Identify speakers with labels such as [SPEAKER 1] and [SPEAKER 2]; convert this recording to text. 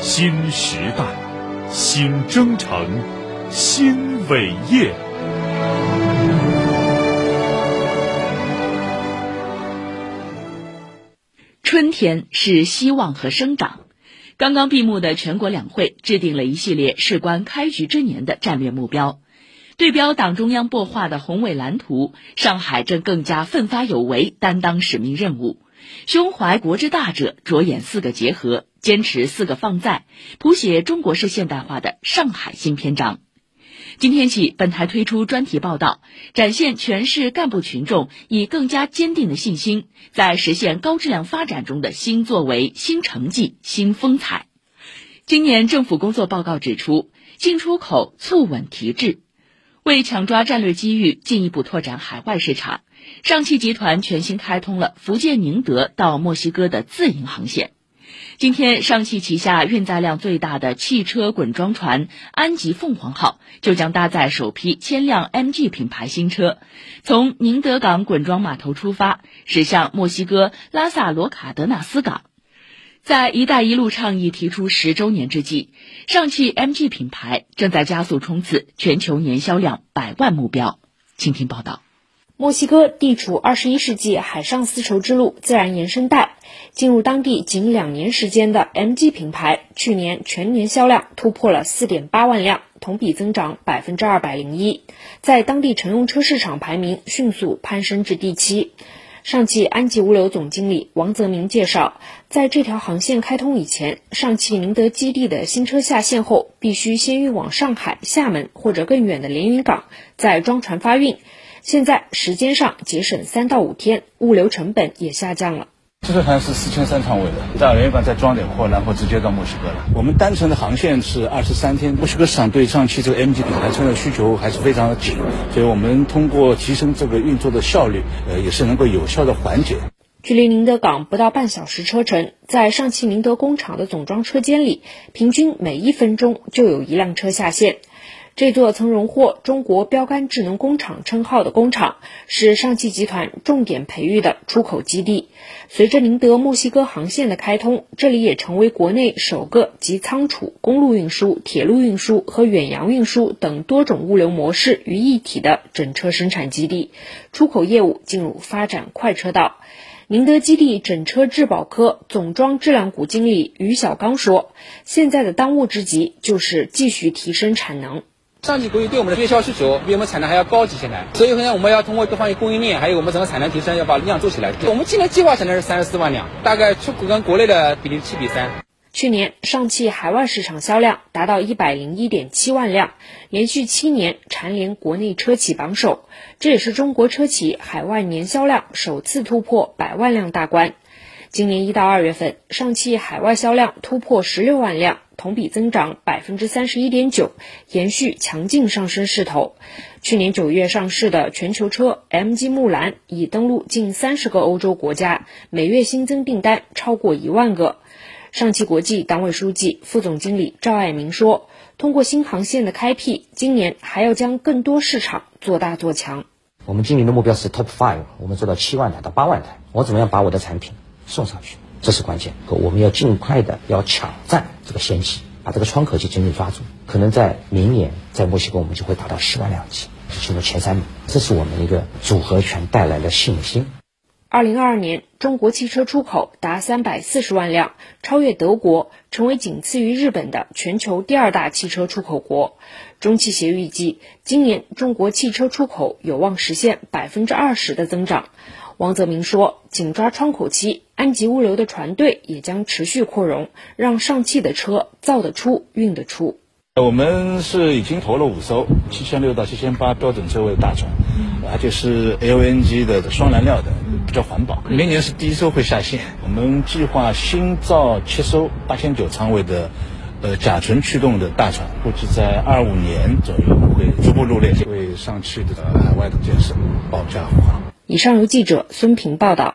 [SPEAKER 1] 新时代，新征程，新伟业。
[SPEAKER 2] 春天是希望和生长。刚刚闭幕的全国两会制定了一系列事关开局之年的战略目标，对标党中央擘画的宏伟蓝图，上海正更加奋发有为，担当使命任务，胸怀国之大者，着眼四个结合，坚持四个放在，谱写中国式现代化的上海新篇章。今天起，本台推出专题报道，展现全市干部群众以更加坚定的信心，在实现高质量发展中的新作为、新成绩、新风采。今年政府工作报告指出，进出口促稳提质，为抢抓战略机遇，进一步拓展海外市场，上汽集团全新开通了福建宁德到墨西哥的自营航线。今天，上汽旗下运载量最大的汽车滚装船安吉凤凰号就将搭载首批千辆 MG 品牌新车，从宁德港滚装码头出发，驶向墨西哥拉萨罗卡德纳斯港。在“一带一路”倡议提出十周年之际，上汽 MG 品牌正在加速冲刺全球年销量百万目标。请听报道。
[SPEAKER 3] 墨西哥地处二十一世纪海上丝绸之路自然延伸带，进入当地仅两年时间的 MG 品牌，去年全年销量突破了四点八万辆，同比增长百分之二百零一，在当地乘用车市场排名迅速攀升至第七。上汽安吉物流总经理王泽明介绍，在这条航线开通以前，上汽宁德基地的新车下线后，必须先运往上海、厦门或者更远的连云港，再装船发运。现在时间上节省三到五天，物流成本也下降了。
[SPEAKER 4] 这艘船是四千三仓位的，在连云港再装点货，然后直接到墨西哥了。我们单程的航线是二十三天。墨西哥市场对上汽这个 MG 品牌车的需求还是非常的紧，所以我们通过提升这个运作的效率，呃，也是能够有效的缓解。
[SPEAKER 3] 距离宁德港不到半小时车程，在上汽宁德工厂的总装车间里，平均每一分钟就有一辆车下线。这座曾荣获“中国标杆智能工厂”称号的工厂，是上汽集团重点培育的出口基地。随着宁德墨西哥航线的开通，这里也成为国内首个集仓储、公路运输、铁路运输和远洋运输等多种物流模式于一体的整车生产基地，出口业务进入发展快车道。宁德基地整车质保科总装质量股经理于小刚说：“现在的当务之急就是继续提升产能。”
[SPEAKER 5] 上汽国际对我们的月销需求比我们产能还要高几千台，所以呢，我们要通过各方面供应链，还有我们整个产能提升，要把量做起来。我们今年计划产能是三十四万辆，大概出口跟国内的比例七比三。
[SPEAKER 3] 去年上汽海外市场销量达到一百零一点七万辆，连续七年蝉联国内车企榜首，这也是中国车企海外年销量首次突破百万辆大关。今年一到二月份，上汽海外销量突破十六万辆。同比增长百分之三十一点九，延续强劲上升势头。去年九月上市的全球车 MG 木兰已登陆近三十个欧洲国家，每月新增订单超过一万个。上汽国际党委书记、副总经理赵爱民说：“通过新航线的开辟，今年还要将更多市场做大做强。
[SPEAKER 6] 我们今年的目标是 Top Five，我们做到七万台到八万台。我怎么样把我的产品送上去？”这是关键，我们要尽快的要抢占这个先机，把这个窗口期紧紧抓住。可能在明年，在墨西哥我们就会达到十万辆机，进入前三名。这是我们一个组合拳带来的信心。
[SPEAKER 3] 二零二二年，中国汽车出口达三百四十万辆，超越德国，成为仅次于日本的全球第二大汽车出口国。中汽协预计，今年中国汽车出口有望实现百分之二十的增长。王泽明说：“紧抓窗口期，安吉物流的船队也将持续扩容，让上汽的车造得出、运得出。
[SPEAKER 4] 我们是已经投了五艘七千六到七千八标准车位的大船，而且是 LNG 的双燃料的，比较环保。明年是第一艘会下线。我们计划新造七艘八千九仓位的，呃，甲醇驱动的大船，估计在二五年左右会逐步入列，为上汽的海外的建设保驾护航。”
[SPEAKER 3] 以上由记者孙平报道。